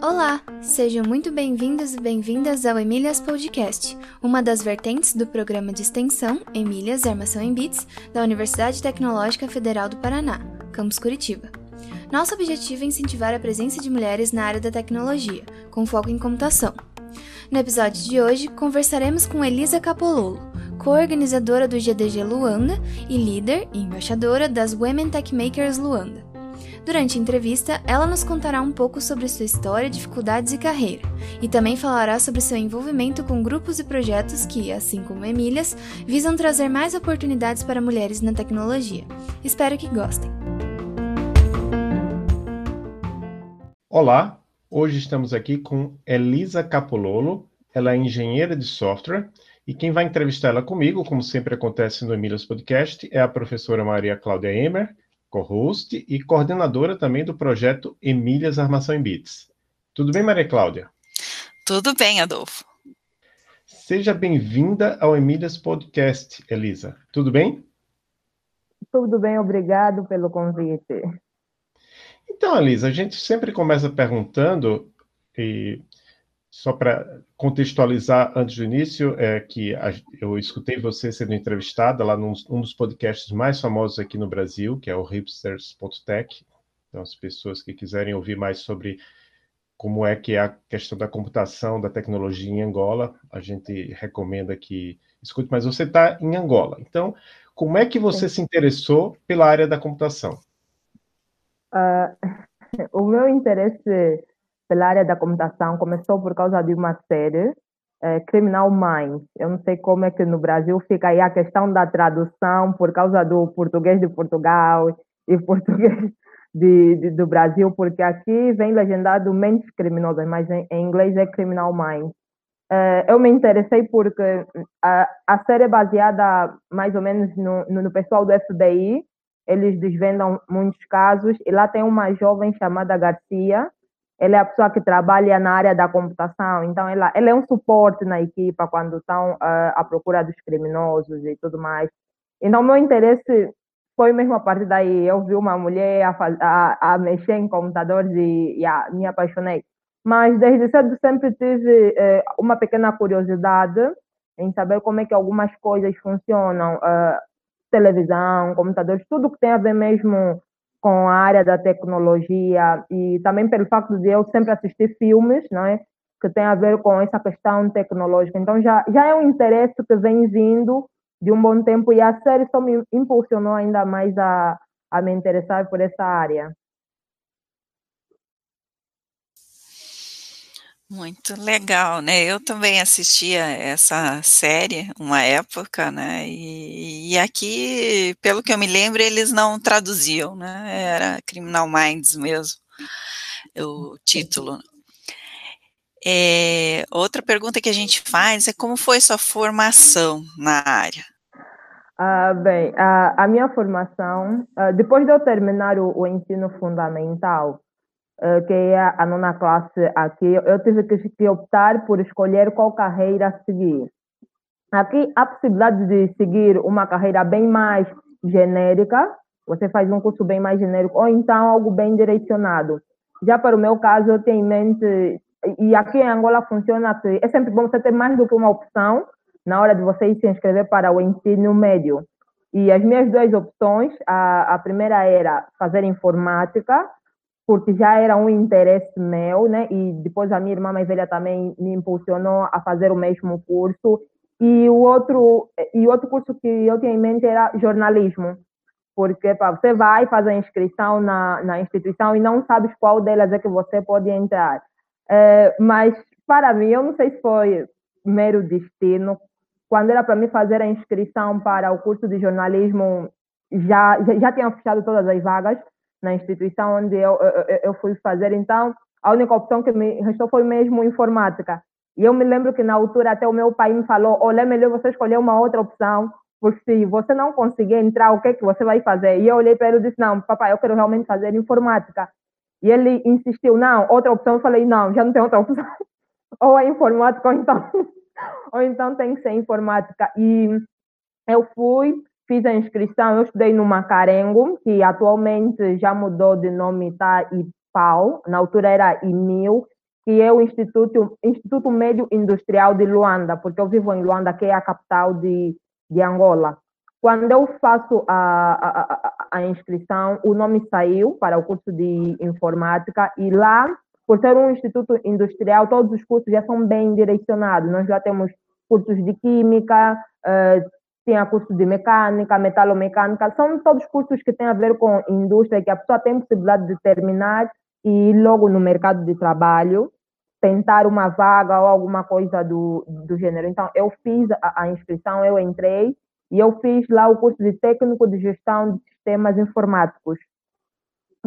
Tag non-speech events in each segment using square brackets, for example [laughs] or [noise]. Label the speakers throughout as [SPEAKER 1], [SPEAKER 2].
[SPEAKER 1] Olá, sejam muito bem-vindos e bem-vindas ao Emílias Podcast, uma das vertentes do programa de extensão Emílias Armação em Bits da Universidade Tecnológica Federal do Paraná, campus Curitiba. Nosso objetivo é incentivar a presença de mulheres na área da tecnologia, com foco em computação. No episódio de hoje, conversaremos com Elisa Capololo, co-organizadora do GDG Luanda e líder e embaixadora das Women Tech Makers Luanda. Durante a entrevista, ela nos contará um pouco sobre sua história, dificuldades e carreira, e também falará sobre seu envolvimento com grupos e projetos que, assim como Emílias, visam trazer mais oportunidades para mulheres na tecnologia. Espero que gostem.
[SPEAKER 2] Olá, hoje estamos aqui com Elisa Capololo, ela é engenheira de software e quem vai entrevistar ela comigo, como sempre acontece no Emílias Podcast, é a professora Maria Cláudia Emer, co-host e coordenadora também do projeto Emílias Armação em Bits. Tudo bem, Maria Cláudia?
[SPEAKER 3] Tudo bem, Adolfo.
[SPEAKER 2] Seja bem-vinda ao Emílias Podcast, Elisa. Tudo bem?
[SPEAKER 4] Tudo bem, obrigado pelo convite.
[SPEAKER 2] Então, Elisa, a gente sempre começa perguntando, e só para contextualizar antes do início, é que a, eu escutei você sendo entrevistada lá num um dos podcasts mais famosos aqui no Brasil, que é o hipsters.tech. Então, as pessoas que quiserem ouvir mais sobre como é que é a questão da computação, da tecnologia em Angola, a gente recomenda que escute. Mas você está em Angola, então como é que você se interessou pela área da computação?
[SPEAKER 4] Uh, [laughs] o meu interesse pela área da computação começou por causa de uma série, é, Criminal Minds. Eu não sei como é que no Brasil fica aí a questão da tradução por causa do português de Portugal e [laughs] português de, de, do Brasil, porque aqui vem legendado Mentes Criminosas, mas em, em inglês é Criminal Minds. É, eu me interessei porque a, a série é baseada mais ou menos no, no, no pessoal do FBI, eles desvendam muitos casos, e lá tem uma jovem chamada Garcia, ela é a pessoa que trabalha na área da computação, então ela, ela é um suporte na equipa quando estão uh, à procura dos criminosos e tudo mais. Então, meu interesse foi mesmo a partir daí. Eu vi uma mulher a, a, a mexer em computadores e, e a, me apaixonei. Mas desde cedo sempre tive uh, uma pequena curiosidade em saber como é que algumas coisas funcionam. Uh, televisão, computadores, tudo que tem a ver mesmo com a área da tecnologia e também pelo facto de eu sempre assistir filmes, não é? Que tem a ver com essa questão tecnológica. Então já, já é um interesse que vem vindo de um bom tempo e a série só me impulsionou ainda mais a, a me interessar por essa área.
[SPEAKER 3] Muito legal, né? Eu também assistia essa série uma época, né? E, e, aqui, pelo que eu me lembro, eles não traduziam, né? Era Criminal Minds mesmo, o título. É, outra pergunta que a gente faz é como foi sua formação na área?
[SPEAKER 4] Ah, bem, a, a minha formação, ah, depois de eu terminar o, o ensino fundamental, que é a nona classe aqui, eu tive que optar por escolher qual carreira seguir. Aqui há possibilidade de seguir uma carreira bem mais genérica, você faz um curso bem mais genérico, ou então algo bem direcionado. Já para o meu caso, eu tenho em mente, e aqui em Angola funciona que é sempre bom você ter mais do que uma opção na hora de você se inscrever para o ensino médio. E as minhas duas opções, a, a primeira era fazer informática, porque já era um interesse meu, né? E depois a minha irmã mais velha também me impulsionou a fazer o mesmo curso. E o outro, e outro curso que eu tinha em mente era jornalismo, porque pá, você vai fazer a inscrição na, na instituição e não sabes qual delas é que você pode entrar. É, mas para mim, eu não sei se foi mero destino. Quando era para mim fazer a inscrição para o curso de jornalismo, já, já, já tinham fechado todas as vagas na instituição onde eu, eu, eu fui fazer. Então, a única opção que me restou foi mesmo informática. E eu me lembro que na altura até o meu pai me falou, olha, é melhor você escolher uma outra opção, porque se você não conseguir entrar, o que é que você vai fazer? E eu olhei para ele e disse, não, papai, eu quero realmente fazer informática. E ele insistiu, não, outra opção. Eu falei, não, já não tem outra opção. [laughs] ou é informática, ou então, [laughs] ou então tem que ser informática. E eu fui, fiz a inscrição, eu estudei no Macarengo, que atualmente já mudou de nome, tá IPAU, na altura era IMIL, que é o Instituto, Instituto Médio Industrial de Luanda, porque eu vivo em Luanda, que é a capital de, de Angola. Quando eu faço a, a, a inscrição, o nome saiu para o curso de informática e lá, por ser um instituto industrial, todos os cursos já são bem direcionados. Nós já temos cursos de química, uh, tinha curso de mecânica, metalomecânica, são todos cursos que têm a ver com indústria, que a pessoa tem possibilidade de terminar e ir logo no mercado de trabalho, tentar uma vaga ou alguma coisa do, do gênero. Então, eu fiz a, a inscrição, eu entrei e eu fiz lá o curso de técnico de gestão de sistemas informáticos.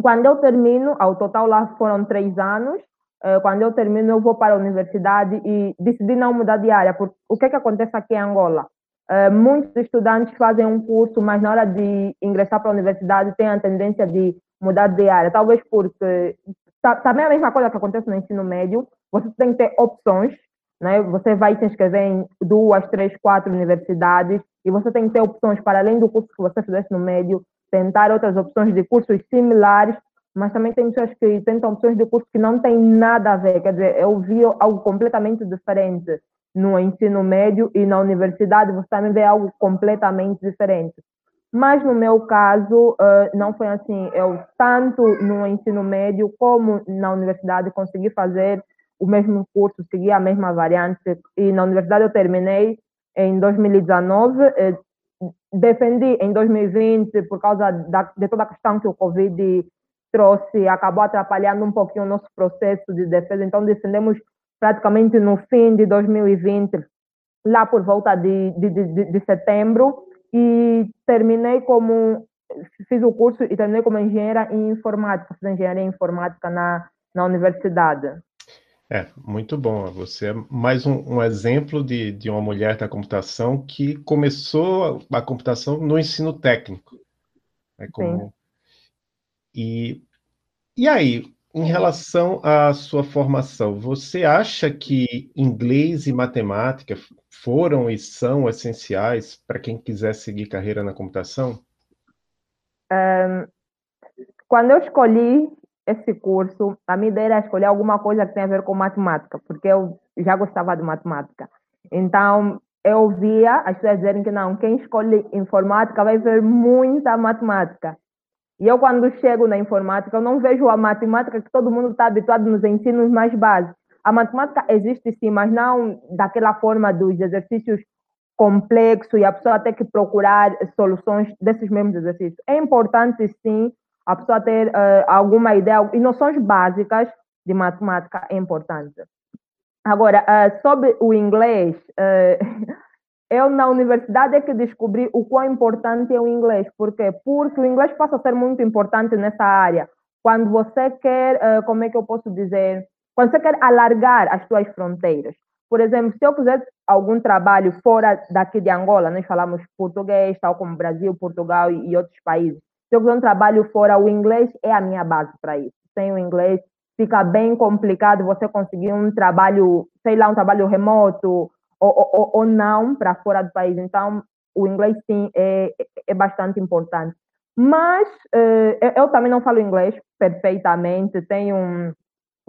[SPEAKER 4] Quando eu termino, ao total lá foram três anos, eh, quando eu termino eu vou para a universidade e decidi não mudar de área, porque o que, é que acontece aqui em Angola? Eh, muitos estudantes fazem um curso, mas na hora de ingressar para a universidade têm a tendência de mudar de área, talvez porque também a mesma coisa que acontece no ensino médio, você tem que ter opções, né? Você vai se inscrever em duas, três, quatro universidades e você tem que ter opções para além do curso que você fizesse no médio, tentar outras opções de cursos similares, mas também tem pessoas que tentam opções de curso que não têm nada a ver, quer dizer, eu vi algo completamente diferente no ensino médio e na universidade você também vê algo completamente diferente. Mas no meu caso, não foi assim. Eu, tanto no ensino médio como na universidade, consegui fazer o mesmo curso, segui a mesma variante. E na universidade eu terminei em 2019. Eh, defendi em 2020 por causa da, de toda a questão que o Covid trouxe, acabou atrapalhando um pouquinho o nosso processo de defesa. Então, defendemos praticamente no fim de 2020, lá por volta de, de, de, de setembro e terminei como fiz o curso e terminei como engenheira em informática, fiz engenharia informática na, na universidade.
[SPEAKER 2] É, muito bom. Você é mais um, um, exemplo de, de uma mulher da computação que começou a, a computação no ensino técnico. É como... Sim. E, e aí, em relação à sua formação, você acha que inglês e matemática foram e são essenciais para quem quiser seguir carreira na computação?
[SPEAKER 4] Um, quando eu escolhi esse curso, a minha ideia era escolher alguma coisa que tenha a ver com matemática, porque eu já gostava de matemática. Então, eu via as pessoas dizerem que não, quem escolhe informática vai ver muita matemática. E eu, quando chego na informática, eu não vejo a matemática que todo mundo está habituado nos ensinos mais básicos. A matemática existe sim, mas não daquela forma dos exercícios complexos e a pessoa ter que procurar soluções desses mesmos exercícios. É importante sim a pessoa ter uh, alguma ideia e noções básicas de matemática é importante. Agora, uh, sobre o inglês, uh, [laughs] eu na universidade é que descobri o quão importante é o inglês. Por quê? Porque o inglês passa a ser muito importante nessa área. Quando você quer, uh, como é que eu posso dizer? Quando você quer alargar as suas fronteiras. Por exemplo, se eu fizer algum trabalho fora daqui de Angola, nós falamos português, tal como Brasil, Portugal e, outros países. Se eu fizer um trabalho fora, o inglês é a minha base para isso. Sem o inglês, fica bem complicado você conseguir um trabalho, sei lá, um trabalho remoto, ou, ou, ou não para fora do país. Então, o inglês sim é, é bastante importante. Mas uh, eu também não falo inglês perfeitamente, tenho um,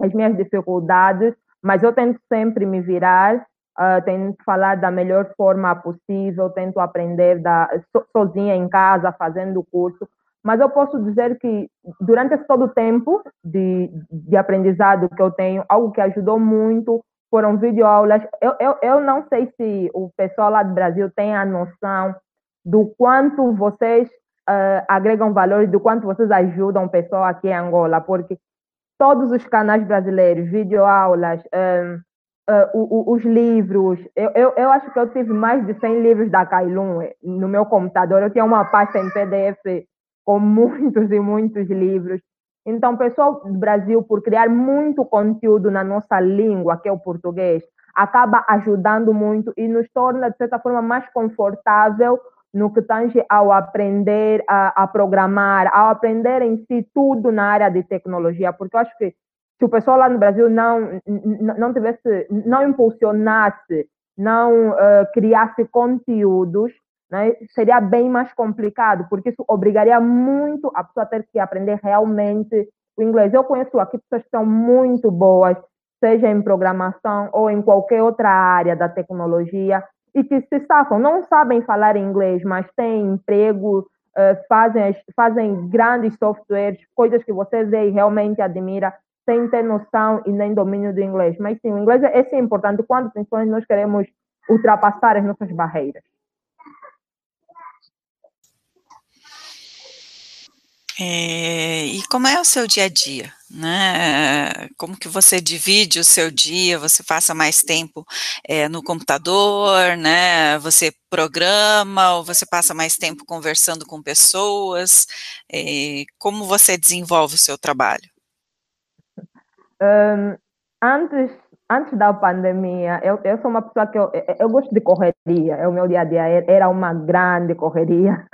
[SPEAKER 4] as minhas dificuldades, mas eu tento sempre me virar, uh, tento falar da melhor forma possível, tento aprender da, so, sozinha em casa, fazendo o curso. Mas eu posso dizer que durante todo o tempo de, de aprendizado que eu tenho, algo que ajudou muito foram videoaulas. Eu, eu, eu não sei se o pessoal lá do Brasil tem a noção do quanto vocês uh, agregam valor do quanto vocês ajudam o pessoal aqui em Angola, porque todos os canais brasileiros, videoaulas, um, uh, os livros, eu, eu, eu, acho que eu tive mais de 100 livros da Kailun no meu computador, eu tinha uma pasta em PDF com [laughs] muitos e muitos livros. Então, pessoal do Brasil, por criar muito conteúdo na nossa língua, que é o português, acaba ajudando muito e nos torna, de certa forma, mais confortável no que tange ao aprender a, a, programar, ao aprender em si tudo na área de tecnologia, porque eu acho que se o pessoal lá no Brasil não não tivesse, não impulsionasse, não uh, criasse conteúdos né, seria bem mais complicado, porque isso obrigaria muito a pessoa a ter que aprender realmente o inglês. Eu conheço aqui pessoas que são muito boas, seja em programação ou em qualquer outra área da tecnologia, e que se safam, não sabem falar inglês, mas têm emprego, eh, fazem, fazem grandes softwares, coisas que você vê e realmente admira, sem ter noção e nem domínio do inglês. Mas sim, o inglês é, é importante quando nós queremos ultrapassar as nossas barreiras.
[SPEAKER 3] É, e como é o seu dia a dia, né? Como que você divide o seu dia? Você passa mais tempo é, no computador, né? Você programa ou você passa mais tempo conversando com pessoas? É, como você desenvolve o seu trabalho?
[SPEAKER 4] Um, antes, antes da pandemia, eu, eu sou uma pessoa que eu, eu gosto de correria. É o meu dia a dia era uma grande correria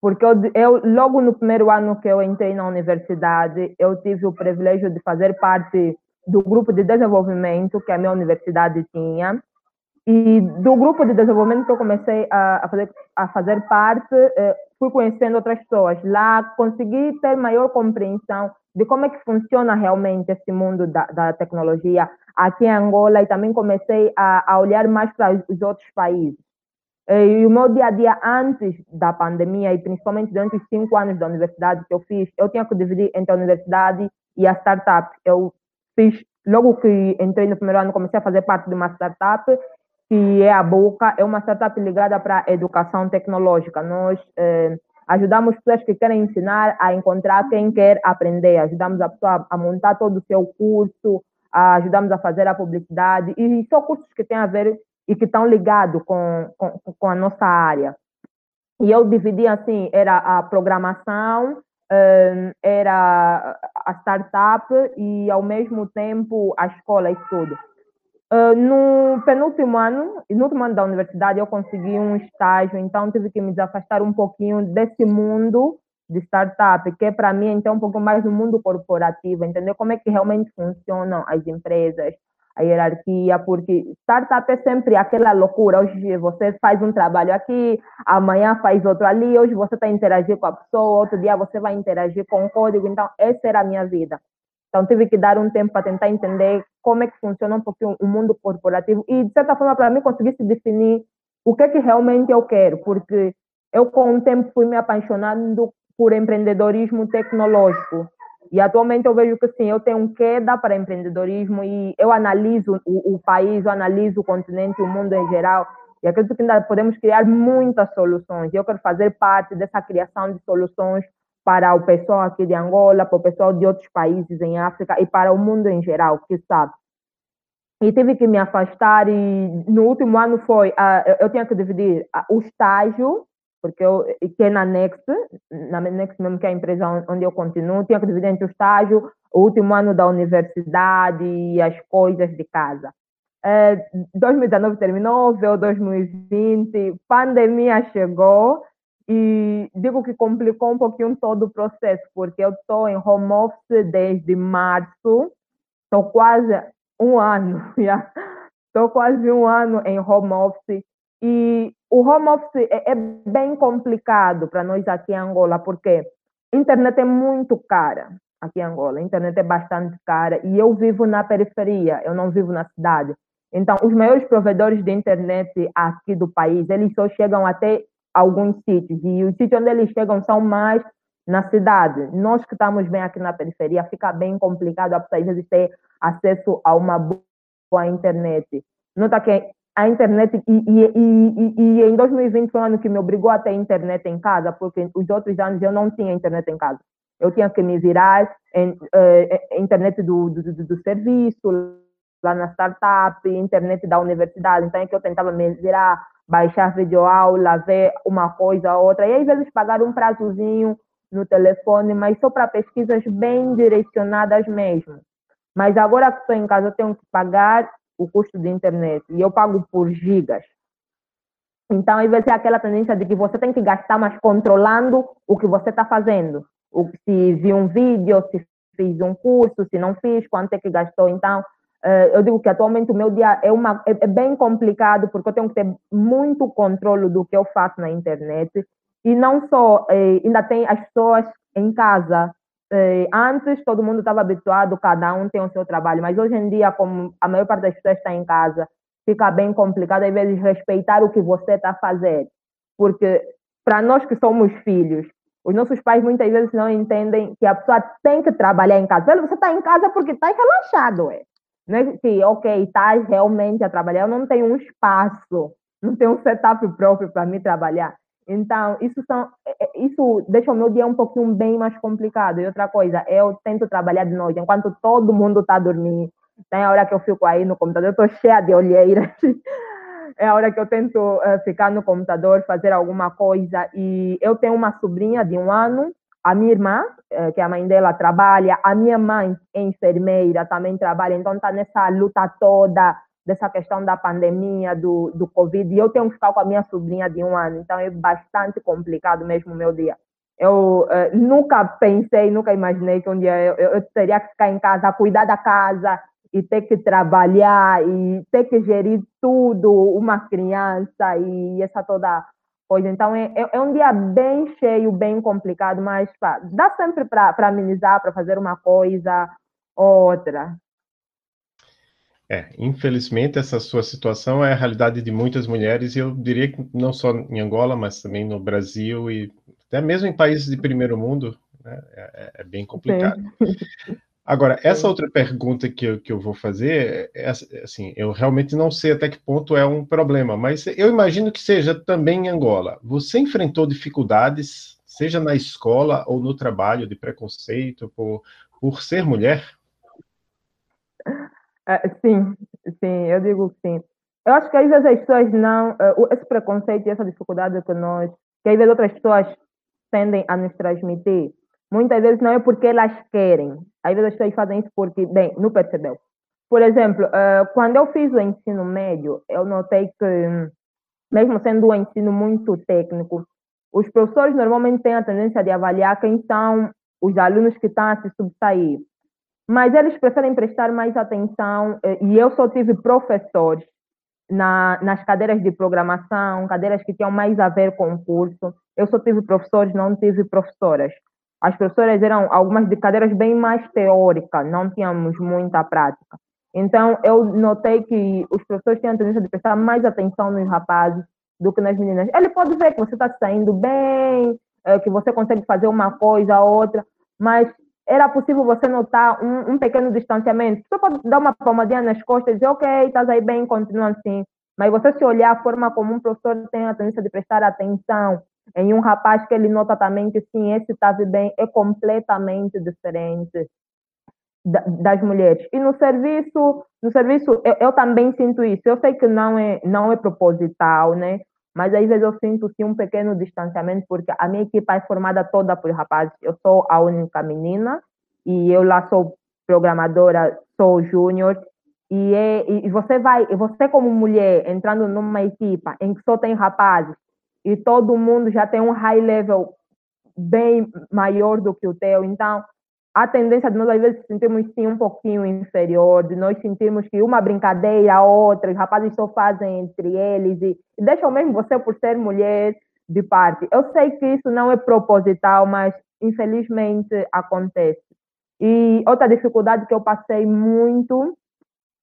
[SPEAKER 4] porque eu, eu, logo no primeiro ano que eu entrei na universidade, eu tive o privilégio de fazer parte do grupo de desenvolvimento que a minha universidade tinha. E do grupo de desenvolvimento que eu comecei a, a fazer, a fazer parte, eh, fui conhecendo outras pessoas. Lá consegui ter maior compreensão de como é que funciona realmente esse mundo da, da tecnologia aqui em Angola e também comecei a, a olhar mais para os outros países. E o meu dia a dia antes da pandemia e principalmente durante os cinco anos da universidade que eu fiz, eu tinha que dividir entre a universidade e a startup. Eu fiz, logo que entrei no primeiro ano, comecei a fazer parte de uma startup que é a Boca, é uma startup ligada para a educação tecnológica. Nós eh, ajudamos pessoas que querem ensinar a encontrar quem quer aprender, ajudamos a pessoa a montar todo o seu curso, ajudamos a fazer a publicidade, e são cursos que têm a ver e que estão ligados com, com, com, a nossa área. E eu dividi assim, era a programação, hum, era a startup e ao mesmo tempo a escola e tudo. Uh, no penúltimo ano, no último ano da universidade, eu consegui um estágio, então tive que me desafastar um pouquinho desse mundo de startup, que é para mim então um pouco mais do mundo corporativo, entender como é que realmente funcionam as empresas, a hierarquia, porque startup é sempre aquela loucura. Hoje você faz um trabalho aqui, amanhã faz outro ali, hoje você está interagindo com a pessoa, outro dia você vai interagir com o código. Então, essa era a minha vida. Então, tive que dar um tempo para tentar entender como é que funciona um pouquinho o mundo corporativo e, de certa forma, para mim, conseguir se definir o que é que realmente eu quero, porque eu, com o tempo, fui me apaixonando por empreendedorismo tecnológico. E atualmente eu vejo que sim, eu tenho queda para empreendedorismo e eu analiso o, o país, eu analiso o continente, o mundo em geral. E acredito que ainda podemos criar muitas soluções. Eu quero fazer parte dessa criação de soluções para o pessoal aqui de Angola, para o pessoal de outros países em África e para o mundo em geral, que sabe. E tive que me afastar e no último ano foi, uh, eu tinha que dividir uh, o estágio porque eu, que é na Next, na Next mesmo, que é a empresa onde eu continuo, tinha que dividir entre o estágio, o último ano da universidade e as coisas de casa. É, 2019 terminou, veio 2020, pandemia chegou e digo que complicou um pouquinho todo o processo, porque eu estou em home office desde março, estou quase um ano, [laughs] estou quase um ano em home office e o home office é, é bem complicado para nós aqui em Angola, porque a internet é muito cara aqui em Angola. A internet é bastante cara e eu vivo na periferia, eu não vivo na cidade. Então, os maiores provedores de internet aqui do país, eles só chegam até alguns sítios e os sítios onde eles chegam são mais na cidade. Nós que estamos bem aqui na periferia, fica bem complicado a pessoa ter acesso a uma boa internet. Nota que a internet, e, e, e, e, em 2020 foi um ano que me obrigou a ter internet em casa, porque os outros anos eu não tinha internet em casa. Eu tinha que me virar em uh, internet do, do, do, do, serviço, lá na startup, internet da universidade. Então é que eu tentava me virar, baixar videoaula, ver uma coisa ou outra, e às vezes pagar um prazozinho no telefone, mas só para pesquisas bem direcionadas mesmo. Mas agora que estou em casa, eu tenho que pagar o custo de internet e eu pago por gigas. Então, às vezes é aquela tendência de que você tem que gastar, mas controlando o que você está fazendo. O, se viu um vídeo, se fiz um curso, se não fiz, quanto é que gastou. Então, Uh, eu digo que atualmente o meu dia é, uma, é, é, bem complicado porque eu tenho que ter muito controle do que eu faço na internet e não só, eh, ainda tem as pessoas em casa. Eh, antes todo mundo estava habituado, cada um tem o seu trabalho, mas hoje em dia, como a maior parte das pessoas está em casa, fica bem complicado às vezes respeitar o que você está fazendo. Porque para nós que somos filhos, os nossos pais muitas vezes não entendem que a pessoa tem que trabalhar em casa. Você está em casa porque está relaxado, é. Não é que, ok, está realmente a trabalhar, eu não tenho um espaço, não tenho um setup próprio para me trabalhar. Então, isso, são, é, é, isso deixa o meu dia um pouquinho bem mais complicado. E outra coisa, eu tento trabalhar de noite, enquanto todo mundo está dormindo. Tem a hora que eu fico aí no computador, eu estou cheia de olheiras. [laughs] é a hora que eu tento uh, ficar no computador, fazer alguma coisa. E eu tenho uma sobrinha de um ano, a minha irmã, uh, que a mãe dela trabalha, a minha mãe é enfermeira, também trabalha, então está nessa luta toda dessa questão da pandemia, do, do Covid, e eu tenho que ficar com a minha sobrinha de um ano, então é bastante complicado mesmo o meu dia. Eu uh, nunca pensei, nunca imaginei que um dia eu, eu, teria que ficar em casa, cuidar da casa e ter que trabalhar e ter que gerir tudo, uma criança e essa toda coisa. Então é, é, é um dia bem cheio, bem complicado, mas pá, dá sempre para amenizar, para fazer uma coisa outra.
[SPEAKER 2] É, infelizmente essa sua situação é a realidade de muitas mulheres e eu diria que não só em Angola, mas também no Brasil e até mesmo em países de primeiro mundo, né, é, é, bem complicado. [laughs] Agora, essa outra pergunta que eu, que eu vou fazer, é, é, assim, eu realmente não sei até que ponto é um problema, mas eu imagino que seja também em Angola. Você enfrentou dificuldades, seja na escola ou no trabalho, de preconceito por, por ser mulher?
[SPEAKER 4] Uh, sim, sim, eu digo sim. Eu acho que às vezes as pessoas não, uh, esse preconceito e essa dificuldade que nós, que às vezes outras pessoas tendem a nos transmitir, muitas vezes não é porque elas querem. Às vezes as pessoas fazem isso porque, bem, não percebeu. Por exemplo, uh, quando eu fiz o ensino médio, eu notei que, mesmo sendo um ensino muito técnico, os professores normalmente têm a tendência de avaliar quem são os alunos que estão a se subsair mas eles preferem prestar mais atenção, eh, e eu só tive professores na, nas cadeiras de programação, cadeiras que tinham mais a ver com o curso. Eu só tive professores, não tive professoras. As professoras eram algumas de cadeiras bem mais teóricas, não tínhamos muita prática. Então, eu notei que os professores tinham a tendência de prestar mais atenção nos rapazes do que nas meninas. Ele pode ver que você está saindo bem, eh, que você consegue fazer uma coisa ou outra, mas era possível você notar um, um, pequeno distanciamento. Você pode dar uma palmadinha nas costas e dizer, ok, estás aí bem, continua assim. Mas você se olhar a forma como um professor tem a tendência de prestar atenção em um rapaz que ele nota também que sim, esse está bem, é completamente diferente das mulheres. E no serviço, no serviço eu, eu, também sinto isso. Eu sei que não é, não é proposital, né? Mas às vezes eu sinto sim um pequeno distanciamento, porque a minha equipa é formada toda por rapazes. Eu sou a única menina e eu lá sou programadora, sou júnior. E, é, e você vai, você como mulher entrando numa equipa em que só tem rapazes e todo mundo já tem um high level bem maior do que o teu, então a tendência de nós às vezes sentirmos sim um pouquinho inferior, de nós sentirmos que uma brincadeira, a outra, os rapazes só fazem entre eles e, deixam mesmo você por ser mulher de parte. Eu sei que isso não é proposital, mas infelizmente acontece. E outra dificuldade que eu passei muito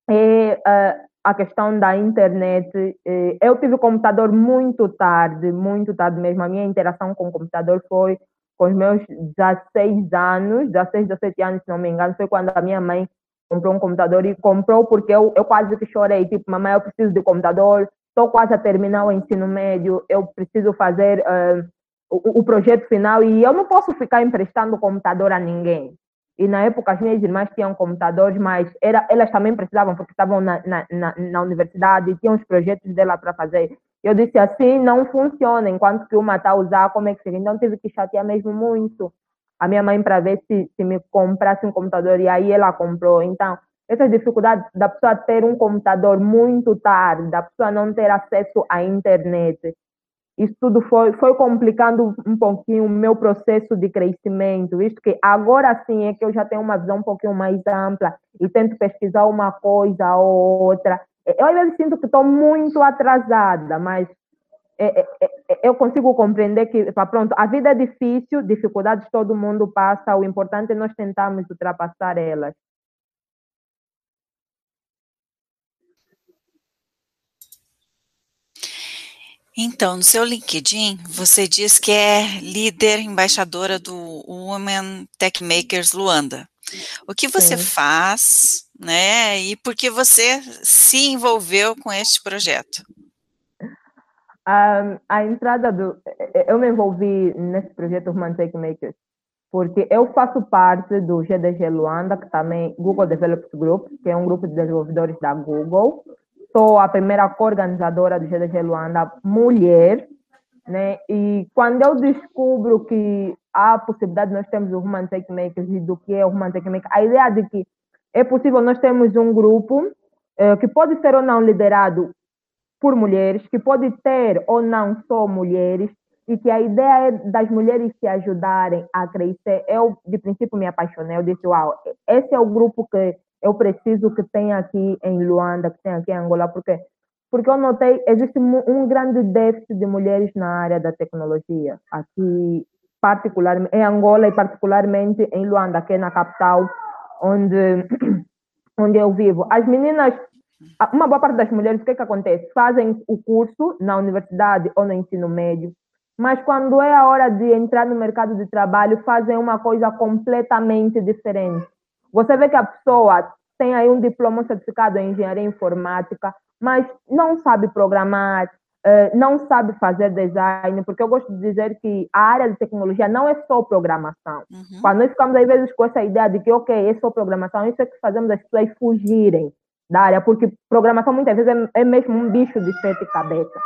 [SPEAKER 4] é uh, a questão da internet. Uh, eu tive o computador muito tarde, muito tarde mesmo. A minha interação com o computador foi com os meus 16 anos, 16, 17 anos, se não me engano, foi quando a minha mãe comprou um computador e comprou porque eu, eu quase que chorei, tipo, mamãe, eu preciso de computador, estou quase a terminar o ensino médio, eu preciso fazer uh, o, o, projeto final e eu não posso ficar emprestando computador a ninguém. E na época as minhas irmãs tinham computadores, mas era, elas também precisavam porque estavam na, na, na, na universidade, tinham os projetos dela para fazer. Eu disse assim, não funciona, enquanto que uma está a usar, como é que fica? Então tive que chatear mesmo muito a minha mãe para ver se, se me comprasse um computador e aí ela comprou. Então, essas dificuldades da pessoa ter um computador muito tarde, da pessoa não ter acesso à internet, isso tudo foi, foi complicando um pouquinho o meu processo de crescimento, visto que agora sim é que eu já tenho uma visão um pouquinho mais ampla e tento pesquisar uma coisa ou outra. Eu às vezes sinto que estou muito atrasada, mas é, é, é, eu consigo compreender que, pronto, a vida é difícil, dificuldades todo mundo passa, o importante é nós tentarmos ultrapassar elas.
[SPEAKER 3] Então, no seu LinkedIn, você diz que é líder embaixadora do Women Tech Makers Luanda. O que você Sim. faz, né? E por que você se envolveu com este projeto?
[SPEAKER 4] A, a entrada do. Eu me envolvi nesse projeto Women Tech Makers porque eu faço parte do GDG Luanda, que também Google Developers Group, que é um grupo de desenvolvedores da Google sou a primeira co-organizadora do GDG Luanda mulher, né? E quando eu descubro que há possibilidade de nós termos o Human Tech Makers e do que é o Human Tech Makers, a ideia de que é possível nós termos um grupo eh, que pode ser ou não liderado por mulheres, que pode ter ou não só mulheres, e que a ideia é das mulheres se ajudarem a crescer. Eu, de princípio, me apaixonei. Eu disse, uau, esse é o grupo que eu preciso que tenha aqui em Luanda, que tenha aqui em Angola, porque porque eu notei existe um grande déficit de mulheres na área da tecnologia aqui particularmente em Angola e particularmente em Luanda, que é na capital onde [clears throat] onde eu vivo. As meninas, uma boa parte das mulheres, o que que acontece? Fazem o curso na universidade ou no ensino médio, mas quando é a hora de entrar no mercado de trabalho, fazem uma coisa completamente diferente. Você vê que a pessoa tem aí um diploma certificado em engenharia informática, mas não sabe programar, eh, não sabe fazer design, porque eu gosto de dizer que a área de tecnologia não é só programação. Uhum. Quando nós ficamos, às vezes, com essa ideia de que, ok, é só programação, isso é que fazemos as pessoas fugirem da área, porque programação muitas vezes é, é mesmo um bicho de sete cabeças.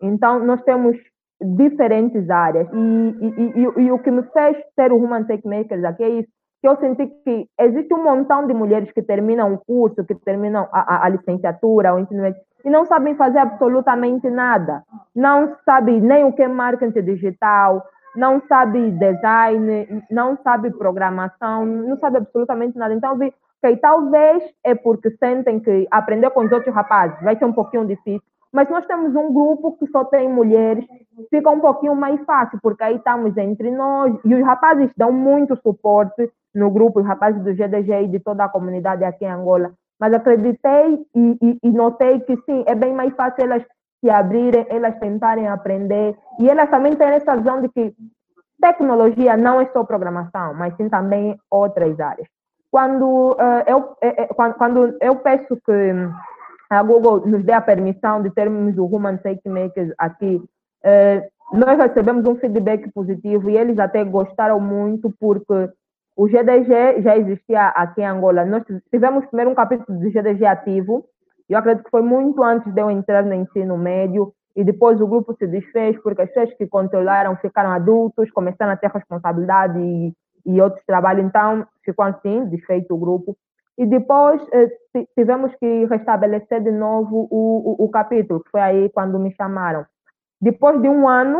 [SPEAKER 4] Então, nós temos diferentes áreas. E, e, e, e, o que me fez ter o Human Tech Makers aqui é isso que eu senti que existe um montão de mulheres que terminam o curso, que terminam a, a, a licenciatura, o ensino médio, e não sabem fazer absolutamente nada. Não sabem nem o que é marketing digital, não sabe design, não sabe programação, não sabe absolutamente nada. Então, vi que talvez é porque sentem que aprender com os outros rapazes vai ser um pouquinho difícil, mas nós temos um grupo que só tem mulheres, fica um pouquinho mais fácil, porque aí estamos entre nós, e os rapazes dão muito suporte no grupo, os rapazes do GDG e de toda a comunidade aqui em Angola. Mas acreditei e, e, e notei que sim, é bem mais fácil elas se abrirem, elas tentarem aprender, e elas também têm essa visão de que tecnologia não é só programação, mas sim também outras áreas. Quando, uh, eu, uh, quando, quando eu peço que a Google nos dê a permissão de termos o Human Safety Makers aqui, uh, nós recebemos um feedback positivo e eles até gostaram muito porque o GDG já existia aqui em Angola. Nós tivemos primeiro um capítulo de GDG ativo, eu acredito que foi muito antes de eu entrar no ensino médio, e depois o grupo se desfez porque as pessoas que controlaram ficaram adultos, começaram a ter responsabilidade e, e outros trabalhos, então ficou assim, desfeito o grupo. E depois eh, tivemos que restabelecer de novo o, o, o capítulo, foi aí quando me chamaram. Depois de um ano,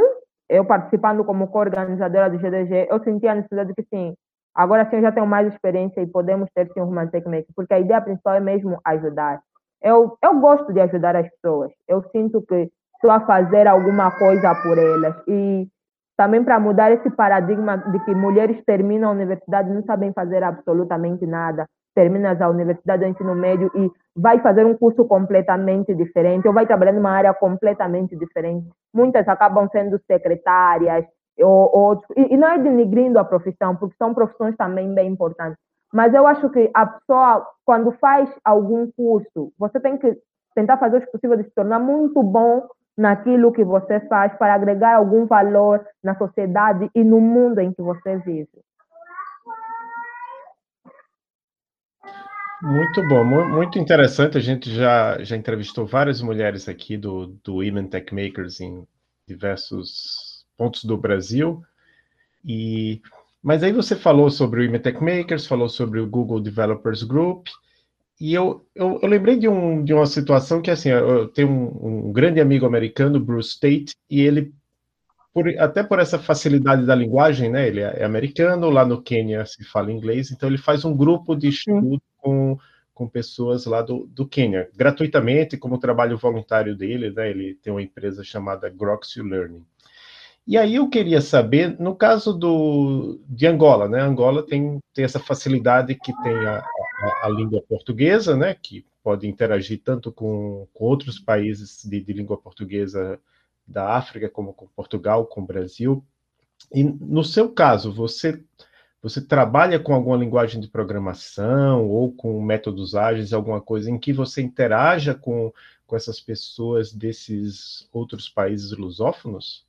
[SPEAKER 4] eu participando como co-organizadora do GDG, eu senti a necessidade de que, sim, Agora sim eu já tenho mais experiência e podemos ter sim um Human Technique, porque a ideia principal é mesmo ajudar. Eu, eu gosto de ajudar as pessoas. Eu sinto que estou a fazer alguma coisa por elas. E também para mudar esse paradigma de que mulheres terminam a universidade e não sabem fazer absolutamente nada. Terminas a universidade do ensino médio e vai fazer um curso completamente diferente ou vai trabalhar numa área completamente diferente. Muitas acabam sendo secretárias, ou, ou, e, e não é denigrindo a profissão, porque são profissões também bem importantes. Mas eu acho que a pessoa, quando faz algum curso, você tem que tentar fazer o possível de se tornar muito bom naquilo que você faz para agregar algum valor na sociedade e no mundo em que você vive.
[SPEAKER 2] Muito bom, muito interessante. A gente já, já entrevistou várias mulheres aqui do, do Women Tech Makers em diversos pontos do Brasil. E mas aí você falou sobre o Imetech Makers, falou sobre o Google Developers Group, e eu, eu, eu, lembrei de, um, de uma situação que, assim, eu tenho um, um grande amigo americano, Bruce Tate, e ele, por, até por essa facilidade da linguagem, né, ele é, é americano, lá no Quênia se fala inglês, então ele faz um grupo de estudo com, com pessoas lá do, do Quênia, gratuitamente, como trabalho voluntário dele, né, ele tem uma empresa chamada Groxy Learning. E aí eu queria saber, no caso do, de Angola, né? Angola tem, tem essa facilidade que tem a, a, a língua portuguesa, né? Que pode interagir tanto com, com outros países de, de, língua portuguesa da África, como com Portugal, com o Brasil. E no seu caso, você você trabalha com alguma linguagem de programação ou com métodos ágeis, alguma coisa em que você interaja com, com essas pessoas desses outros países lusófonos?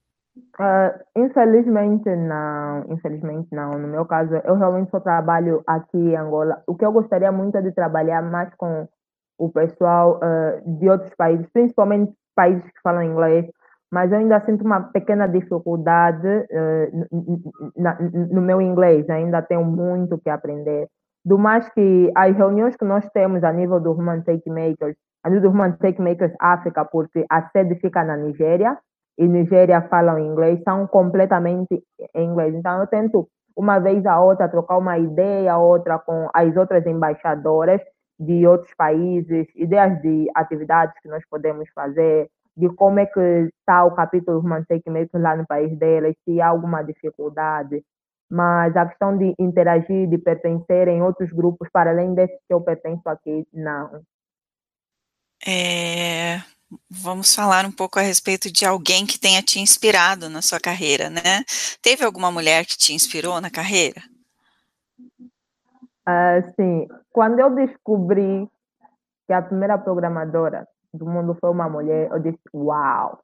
[SPEAKER 4] Uh, infelizmente não, infelizmente não. No meu caso, eu realmente só trabalho aqui em Angola. O que eu gostaria muito é de trabalhar mais com o pessoal uh, de outros países, principalmente países que falam inglês, mas eu ainda sinto uma pequena dificuldade uh, no meu inglês, ainda tenho muito que aprender. Do mais que as reuniões que nós temos a nível do Human Take Makers, a nível do Human Take Makers África, porque a sede fica na Nigéria, e Nigéria falam inglês, são completamente em inglês. Então, eu tento, uma vez a outra, trocar uma ideia, outra com as outras embaixadoras de outros países, ideias de atividades que nós podemos fazer, de como é que está o capítulo Take lá no país delas, se há alguma dificuldade. Mas a questão de interagir, de pertencer em outros grupos, para além desse que eu pertenço aqui, não.
[SPEAKER 3] É, vamos falar um pouco a respeito de alguém que tenha te inspirado na sua carreira, né? Teve alguma mulher que te inspirou na carreira?
[SPEAKER 4] Uh, sim. Quando eu descobri que a primeira programadora do mundo foi uma mulher, eu disse, uau!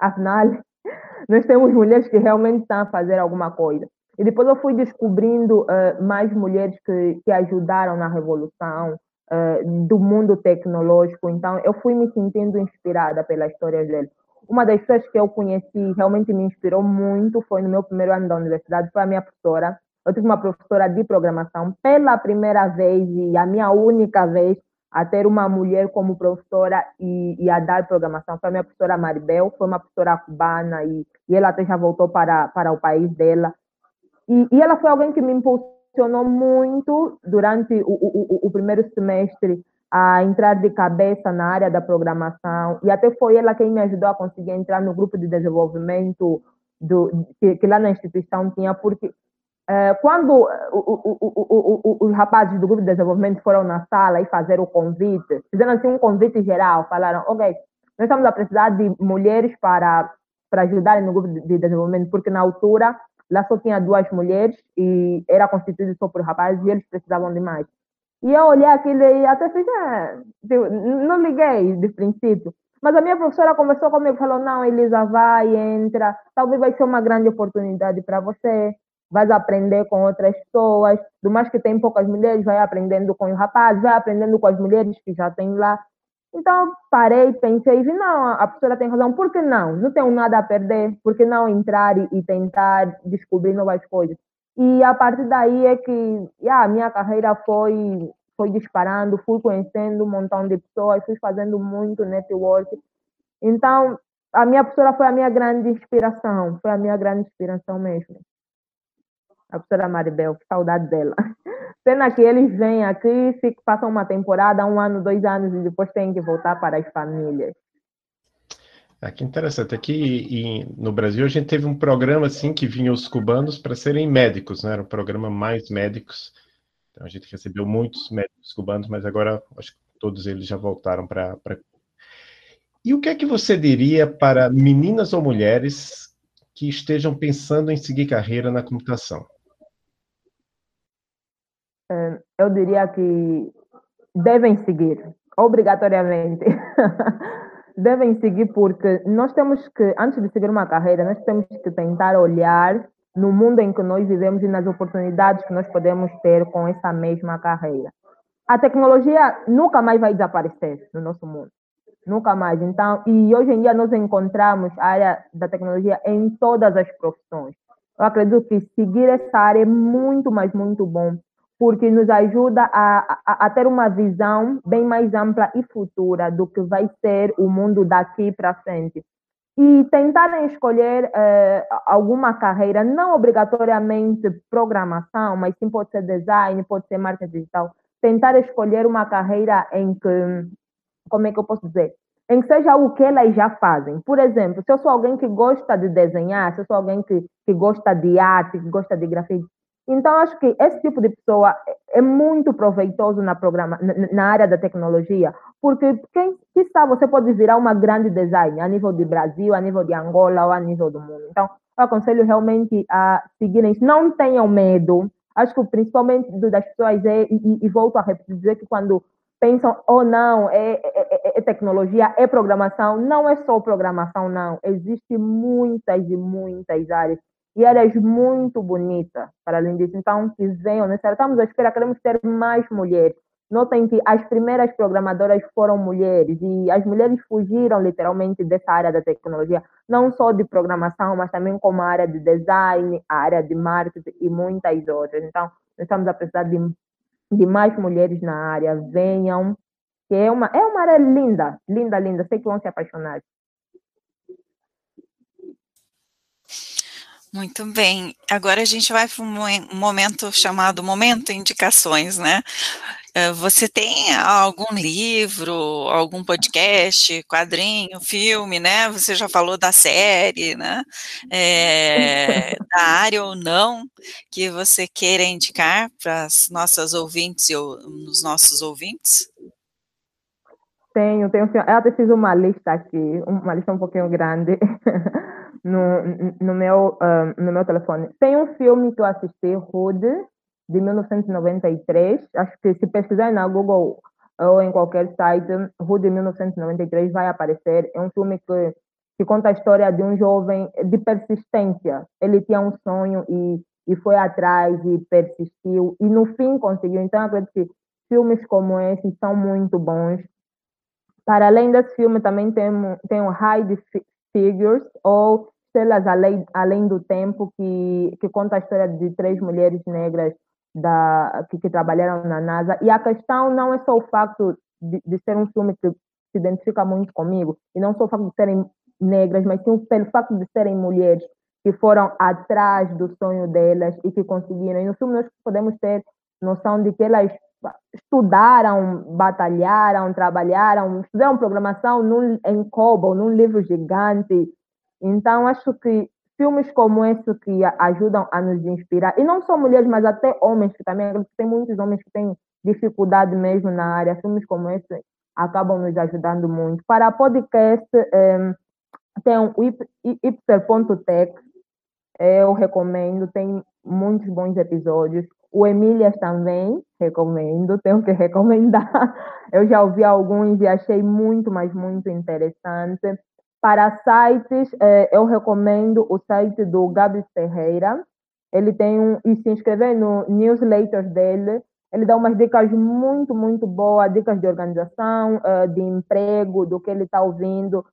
[SPEAKER 4] Afinal, [laughs] nós temos mulheres que realmente estão a fazer alguma coisa. E depois eu fui descobrindo uh, mais mulheres que, que ajudaram na revolução, uh, do mundo tecnológico. Então, eu fui me sentindo inspirada pela história dele. Uma das pessoas que eu conheci realmente me inspirou muito foi no meu primeiro ano da universidade, foi a minha professora. Eu tive uma professora de programação pela primeira vez e a minha única vez a ter uma mulher como professora e, e, a dar programação. Foi a minha professora Maribel, foi uma professora cubana e, e ela até já voltou para, para o país dela. E, e ela foi alguém que me impulsou funcionou muito durante o, o, o, primeiro semestre a entrar de cabeça na área da programação. E até foi ela quem me ajudou a conseguir entrar no grupo de desenvolvimento do, que, que lá na instituição tinha, porque é, quando os rapazes do grupo de desenvolvimento foram na sala e fazer o convite, fizeram assim um convite geral, falaram, ok, nós estamos a precisar de mulheres para, para ajudarem no grupo de desenvolvimento, porque na altura Lá só tinha duas mulheres e era constituído só por rapazes e eles precisavam de mais. E eu olhei aquilo e até fiz, é, não liguei de princípio. Mas a minha professora conversou comigo e falou: não, Elisa, vai, entra. Talvez vai ser uma grande oportunidade para você. Vai aprender com outras pessoas. Do mais que tem poucas mulheres, vai aprendendo com os rapazes, vai aprendendo com as mulheres que já tem lá. Então, parei, pensei e vi, não, a professora tem razão, por que não? Não tenho nada a perder, por que não entrar e, tentar descobrir novas coisas? E a partir daí é que a minha carreira foi, foi disparando, fui conhecendo um montão de pessoas, fui fazendo muito network. Então, a minha professora foi a minha grande inspiração, foi a minha grande inspiração mesmo. A professora Maribel, saudade dela. [laughs] Pena que eles vêm aqui, passam uma temporada, um ano, dois anos, e depois têm que voltar para as famílias.
[SPEAKER 2] Ah, que interessante. Aqui em, no Brasil a gente teve um programa assim que vinha os cubanos para serem médicos, né? Era um programa mais médicos. Então a gente recebeu muitos médicos cubanos, mas agora acho que todos eles já voltaram para. Pra... E o que é que você diria para meninas ou mulheres que estejam pensando em seguir carreira na computação?
[SPEAKER 4] Eh, eu diria que devem seguir, obrigatoriamente. [laughs] devem seguir porque nós temos que, antes de seguir uma carreira, nós temos que tentar olhar no mundo em que nós vivemos e nas oportunidades que nós podemos ter com essa mesma carreira. A tecnologia nunca mais vai desaparecer no nosso mundo. Nunca mais. Então, e hoje em dia nós encontramos a área da tecnologia em todas as profissões. Eu acredito que seguir essa área é muito, mas muito bom porque nos ajuda a, a, a, ter uma visão bem mais ampla e futura do que vai ser o mundo daqui para frente. E tentarem escolher uh, alguma carreira, não obrigatoriamente programação, mas sim pode ser design, pode ser marketing digital. Tentar escolher uma carreira em que, como é que eu posso dizer? Em que seja o que elas já fazem. Por exemplo, se eu sou alguém que gosta de desenhar, se eu sou alguém que, que gosta de arte, que gosta de grafite, então, acho que esse tipo de pessoa é muito proveitoso na, programa, na área da tecnologia, porque quem sabe você pode virar uma grande design a nível de Brasil, a nível de Angola ou a nível do mundo. Então, eu aconselho realmente a seguirem. Não tenham medo. Acho que principalmente das pessoas é, e, e volto a dizer que quando pensam, oh não, é, é, é, é, tecnologia, é programação, não é só programação, não. Existem muitas e muitas áreas e áreas muito bonitas, para além disso. Então, que venham, né? estamos à espera, queremos ter mais mulheres. Notem que as primeiras programadoras foram mulheres e as mulheres fugiram literalmente dessa área da tecnologia, não só de programação, mas também como a área de design, a área de marketing e muitas outras. Então, nós estamos a precisar de, de mais mulheres na área. Venham, que é uma, é uma área linda, linda, linda. Sei que vão se apaixonar.
[SPEAKER 3] Muito bem. Agora a gente vai para um momento chamado Momento Indicações, né? Eh, você tem algum livro, algum podcast, quadrinho, filme, né? Você já falou da série, né? É, [laughs] da área ou não, que você queira indicar para as nossas ouvintes e os nossos ouvintes?
[SPEAKER 4] Tenho, tenho. Eu até fiz uma lista aqui, uma lista um pouquinho grande. [laughs] no, no, meu, uh, no meu telefone. Tem um filme que eu assisti, Hood, de 1993. Acho que se pesquisar na Google ou em qualquer site, Hood de 1993 vai aparecer. É um filme que, que conta a história de um jovem de persistência. Ele tinha um sonho e, e foi atrás e persistiu e no fim conseguiu. Então, acredito que filmes como esse são muito bons. Para além desse filme, também tem, tem o High Figures, ou Estrelas Além, Além do Tempo, que, que conta a história de três mulheres negras da, que, que trabalharam na NASA. E a questão não é só o facto de, de ser um filme que se identifica muito comigo, e não só o facto de serem negras, mas sim pelo facto de serem mulheres que foram atrás do sonho delas e que conseguiram. E no filme nós podemos ter noção de que elas estudaram, batalharam, trabalharam, estudaram programação num, em COBOL, num livro gigante, então, acho que filmes como esse que ajudam a nos inspirar, e não só mulheres, mas até homens, que também tem muitos homens que têm dificuldade mesmo na área, filmes como esse acabam nos ajudando muito. Para podcast, um, tem o ipser.tech, eu recomendo, tem muitos bons episódios. O Emílias também, recomendo, tenho que [laughs] recomendar. Eu já ouvi alguns e achei muito, mas muito interessante. Para sites, eh, eu recomendo o site do Gabi Ferreira. Ele tem um, e se inscrever no newsletter dele. Ele dá umas dicas muito, muito boas, dicas de organização, eh, de emprego, do que ele está ouvindo.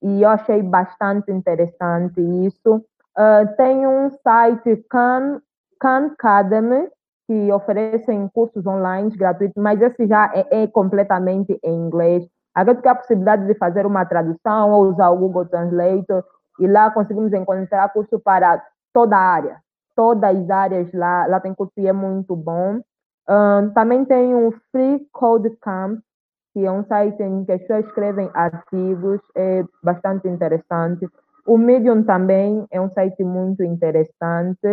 [SPEAKER 4] E eu achei bastante interessante isso. Uh, tem um site, Khan, Khan Academy, que oferecem cursos online gratuitos, mas esse já é, é completamente em inglês. Acredito que a possibilidade de fazer uma tradução ou usar o Google Translator e lá conseguimos encontrar curso para toda a área. Todas as áreas lá, lá tem curso e é muito bom. Um, também tem o Free Code Camp, que é um site em que as pessoas escrevem artigos, é bastante interessante. O Medium também é um site muito interessante.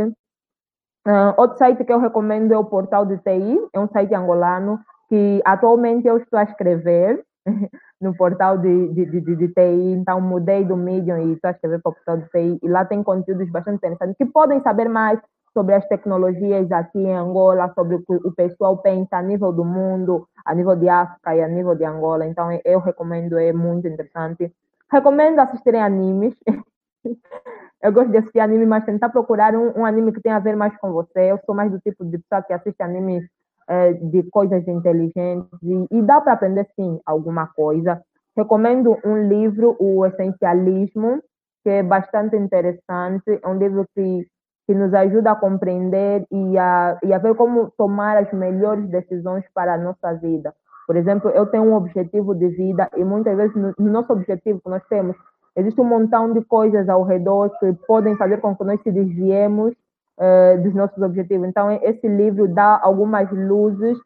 [SPEAKER 4] Uh, outro site que eu recomendo é o Portal de TI, é um site angolano que atualmente eu estou a escrever [laughs] no portal de, de, de, de, TI, então mudei do Medium e estou a escrever para o portal de TI, e lá tem conteúdos bastante interessantes que podem saber mais sobre as tecnologias aqui em Angola, sobre o que o pessoal pensa a nível do mundo, a nível de África e a nível de Angola. Então, eu recomendo, é muito interessante. Recomendo assistirem animes. [laughs] eu gosto de assistir anime, mas tentar procurar um, um, anime que tenha a ver mais com você. Eu sou mais do tipo de pessoa que assiste animes é, de coisas inteligentes e, e dá para aprender sim alguma coisa. Recomendo um livro, O Essencialismo, que é bastante interessante. É um livro que que nos ajuda a compreender e a, e a ver como tomar as melhores decisões para a nossa vida. Por exemplo, eu tenho um objetivo de vida e muitas vezes no, no nosso objetivo que nós temos, existe um montão de coisas ao redor que podem fazer com que nós se desviemos uh, dos nossos objetivos. Então, esse livro dá algumas luzes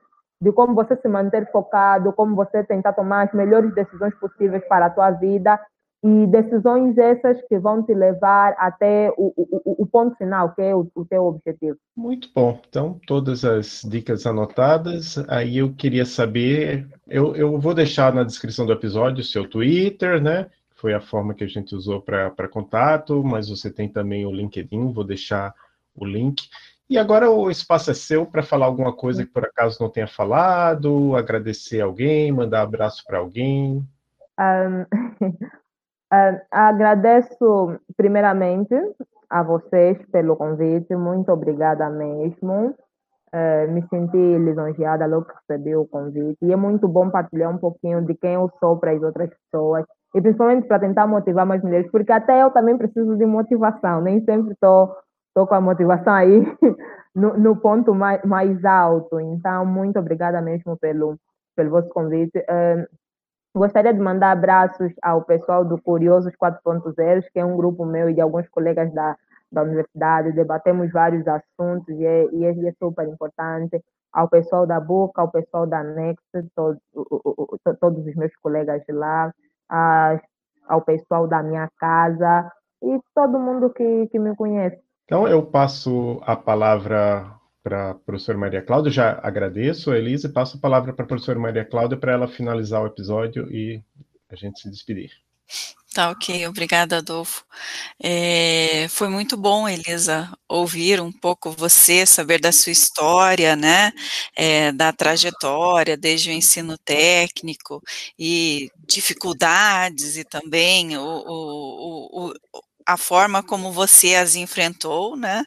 [SPEAKER 4] de como você se manter focado, como você tentar tomar as melhores decisões possíveis para a tua vida e decisões essas que vão te levar até o, o, o ponto final, que é o, o, teu objetivo.
[SPEAKER 2] Muito bom. Então, todas as dicas anotadas. Aí eu queria saber, eu, eu vou deixar na descrição do episódio o seu Twitter, né? Foi a forma que a gente usou para contato, mas você tem também o LinkedIn, vou deixar o link. E agora o espaço é seu para falar alguma coisa que por acaso não tenha falado, agradecer alguém, mandar abraço para alguém.
[SPEAKER 4] Um, [laughs] agradeço primeiramente a vocês pelo convite, muito obrigada mesmo. Uh, me senti lisonjeada logo que recebi o convite e é muito bom partilhar um pouquinho de quem eu sou para as outras pessoas e principalmente para tentar motivar mais mulheres, porque até eu também preciso de motivação, nem sempre estou estou com a motivação aí [laughs] no, no, ponto mais, mais alto. Então, muito obrigada mesmo pelo, pelo vosso convite. Uh, gostaria de mandar abraços ao pessoal do Curiosos 4.0, que é um grupo meu e de alguns colegas da, da universidade. Debatemos vários assuntos e é, e é, super importante. Ao pessoal da Boca, ao pessoal da Next, todo, todos os meus colegas de lá, ao pessoal da minha casa e todo mundo que, que me conhece.
[SPEAKER 2] Então, eu passo a palavra para a professora Maria Cláudia, já agradeço a Elisa e passo a palavra para a professora Maria Cláudia para ela finalizar o episódio e a gente se despedir.
[SPEAKER 3] Tá ok, obrigada, Adolfo. É, foi muito bom, Elisa, ouvir um pouco você, saber da sua história, né, é, da trajetória, desde o ensino técnico e dificuldades e também o, o, o, a forma como você as enfrentou, né?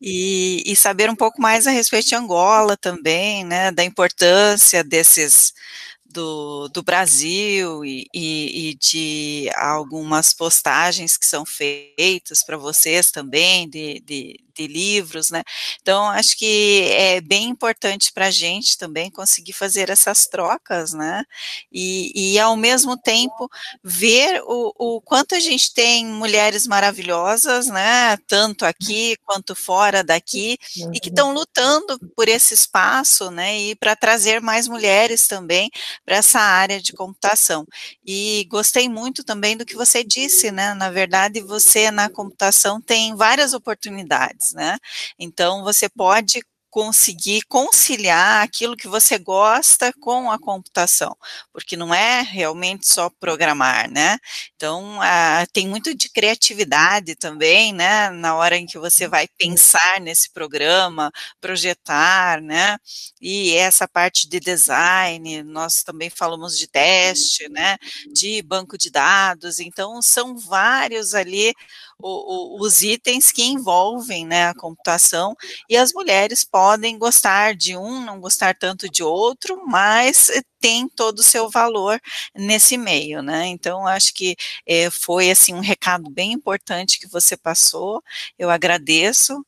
[SPEAKER 3] E, e, saber um pouco mais a respeito de Angola também, né? Da importância desses do, do Brasil e, e, e, de algumas postagens que são feitas para vocês também, de, de, de, livros, né? Então, acho que é bem importante para a gente também conseguir fazer essas trocas, né? E, e ao mesmo tempo, ver o, o quanto a gente tem mulheres maravilhosas, né? Tanto aqui quanto fora daqui, e que estão lutando por esse espaço, né? E para trazer mais mulheres também para essa área de computação. E gostei muito também do que você disse, né? Na verdade, você na computação tem várias oportunidades, né? Então, você pode conseguir conciliar aquilo que você gosta com a computação, porque não é realmente só programar, né? Então, tem muito de criatividade também, né? Na hora em que você vai pensar nesse programa, projetar, né? E essa parte de design, nós também falamos de teste, né? De banco de dados, então são vários ali o, o, os itens que envolvem né, a computação, e as mulheres podem gostar de um, não gostar tanto de outro, mas tem todo o seu valor nesse meio, né? Então, acho que é, foi assim um recado bem importante que você passou. Eu agradeço.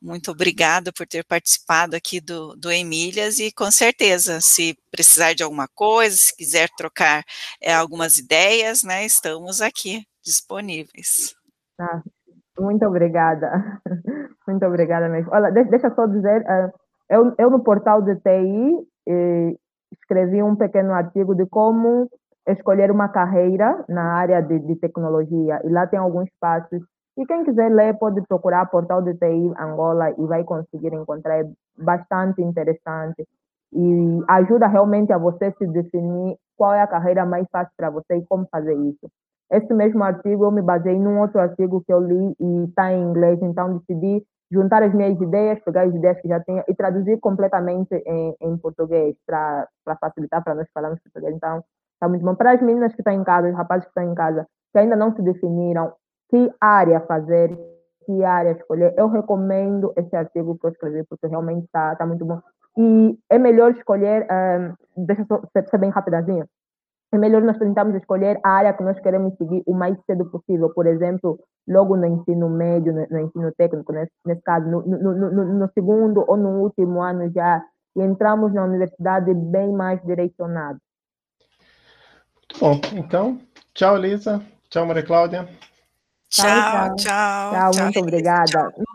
[SPEAKER 3] Muito obrigada por ter participado aqui do, do Emílias e com certeza, se precisar de alguma coisa, se quiser trocar é, algumas ideias, né, estamos aqui disponíveis.
[SPEAKER 4] Ah, muito obrigada. [laughs] Muito obrigada mesmo. Olha, deixa só dizer, uh, eu, eu no portal de TI eh, escrevi um pequeno artigo de como escolher uma carreira na área de, de, tecnologia e lá tem alguns passos. E quem quiser ler pode procurar portal de TI Angola e vai conseguir encontrar é bastante interessante e ajuda realmente a você se definir qual é a carreira mais fácil para você e como fazer isso. Esse mesmo artigo eu me baseei num outro artigo que eu li e está em inglês, então decidi juntar as minhas ideias, pegar as ideias que já tinha e traduzir completamente em, em português para facilitar para nós falarmos português. Então, está muito bom. Para as meninas que estão em casa, os rapazes que estão em casa, que ainda não se definiram que área fazer, que área escolher, eu recomendo esse artigo que eu escrevi, porque realmente está tá muito bom. E é melhor escolher, um, deixa eu ser, ser bem rapidinho, é melhor nós tentarmos escolher a área que nós queremos seguir o mais cedo possível. Por exemplo, logo no ensino médio, no, no ensino técnico, nesse, nesse caso, no, no, no, no, segundo ou no último ano já, e entramos na universidade bem mais direcionado.
[SPEAKER 2] Muito bom. Então, tchau, Elisa. Tchau, Maria Cláudia.
[SPEAKER 3] Tchau, tchau. Tchau,
[SPEAKER 4] tchau, tchau muito obrigada. Tchau.